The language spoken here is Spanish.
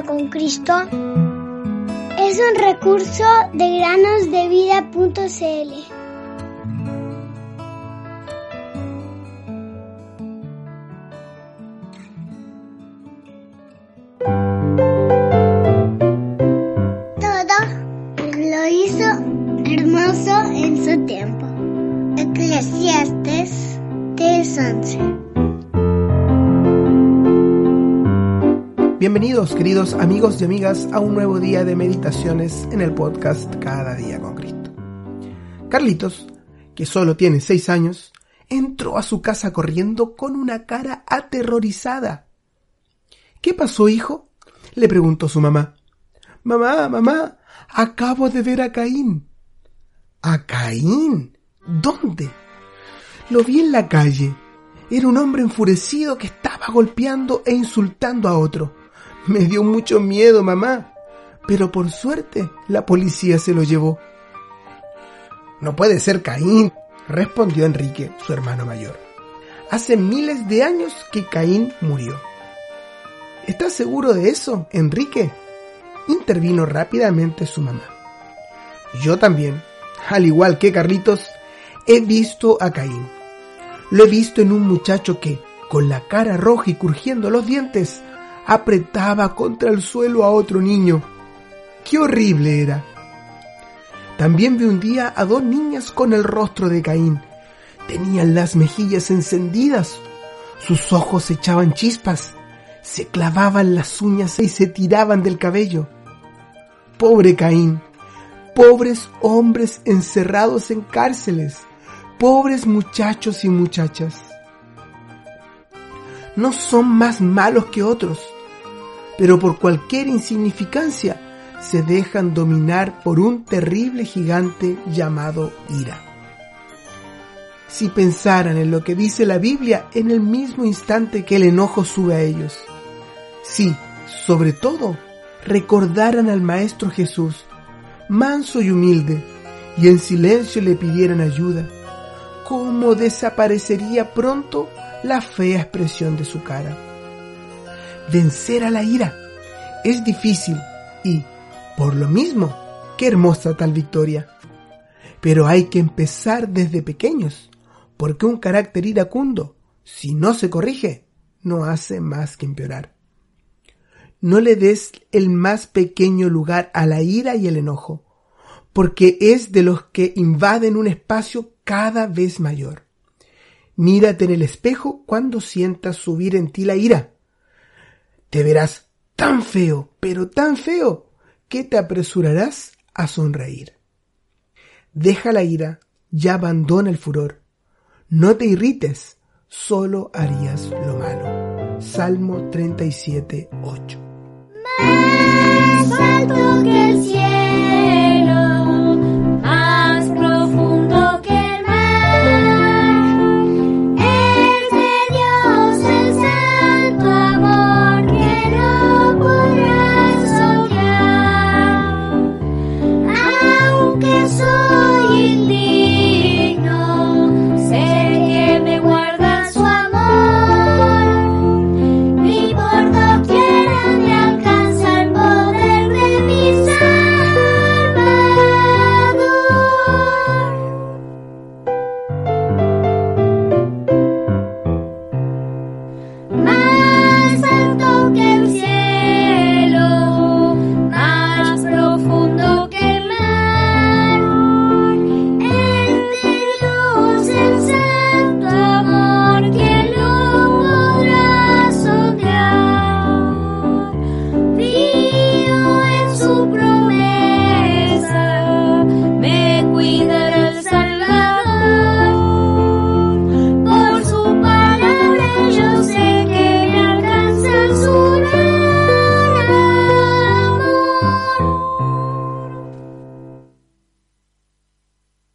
con Cristo es un recurso de granosdevida.cl. Todo lo hizo hermoso en su tiempo. Eclesiastes 3:11 Bienvenidos queridos amigos y amigas a un nuevo día de meditaciones en el podcast Cada día con Cristo. Carlitos, que solo tiene seis años, entró a su casa corriendo con una cara aterrorizada. ¿Qué pasó, hijo? le preguntó su mamá. Mamá, mamá, acabo de ver a Caín. ¿A Caín? ¿Dónde? Lo vi en la calle. Era un hombre enfurecido que estaba golpeando e insultando a otro. Me dio mucho miedo, mamá. Pero por suerte, la policía se lo llevó. No puede ser Caín, respondió Enrique, su hermano mayor. Hace miles de años que Caín murió. ¿Estás seguro de eso, Enrique? Intervino rápidamente su mamá. Yo también, al igual que Carlitos, he visto a Caín. Lo he visto en un muchacho que, con la cara roja y crujiendo los dientes, apretaba contra el suelo a otro niño. ¡Qué horrible era! También vi un día a dos niñas con el rostro de Caín. Tenían las mejillas encendidas, sus ojos echaban chispas, se clavaban las uñas y se tiraban del cabello. Pobre Caín, pobres hombres encerrados en cárceles, pobres muchachos y muchachas. No son más malos que otros, pero por cualquier insignificancia se dejan dominar por un terrible gigante llamado ira. Si pensaran en lo que dice la Biblia en el mismo instante que el enojo sube a ellos, si, sobre todo, recordaran al Maestro Jesús, manso y humilde, y en silencio le pidieran ayuda, cómo desaparecería pronto la fea expresión de su cara. Vencer a la ira es difícil y, por lo mismo, qué hermosa tal victoria. Pero hay que empezar desde pequeños, porque un carácter iracundo, si no se corrige, no hace más que empeorar. No le des el más pequeño lugar a la ira y el enojo, porque es de los que invaden un espacio cada vez mayor. Mírate en el espejo cuando sientas subir en ti la ira. Te verás tan feo, pero tan feo, que te apresurarás a sonreír. Deja la ira y abandona el furor. No te irrites, solo harías lo malo. Salmo 37, 8. Más.